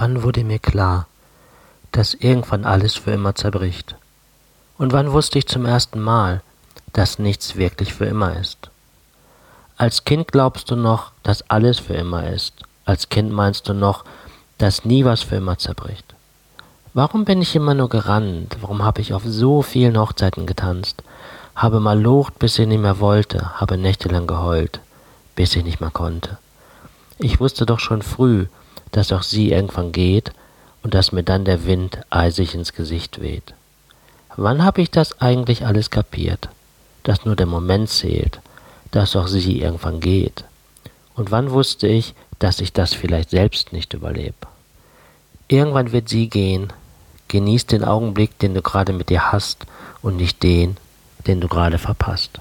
Wann wurde mir klar, dass irgendwann alles für immer zerbricht? Und wann wusste ich zum ersten Mal, dass nichts wirklich für immer ist? Als Kind glaubst du noch, dass alles für immer ist. Als Kind meinst du noch, dass nie was für immer zerbricht. Warum bin ich immer nur gerannt? Warum habe ich auf so vielen Hochzeiten getanzt? Habe mal locht, bis ich nicht mehr wollte, habe nächtelang geheult, bis ich nicht mehr konnte. Ich wusste doch schon früh, dass auch sie irgendwann geht und dass mir dann der Wind eisig ins Gesicht weht. Wann habe ich das eigentlich alles kapiert? Dass nur der Moment zählt, dass auch sie irgendwann geht. Und wann wusste ich, dass ich das vielleicht selbst nicht überlebe? Irgendwann wird sie gehen. Genieß den Augenblick, den du gerade mit ihr hast und nicht den, den du gerade verpasst.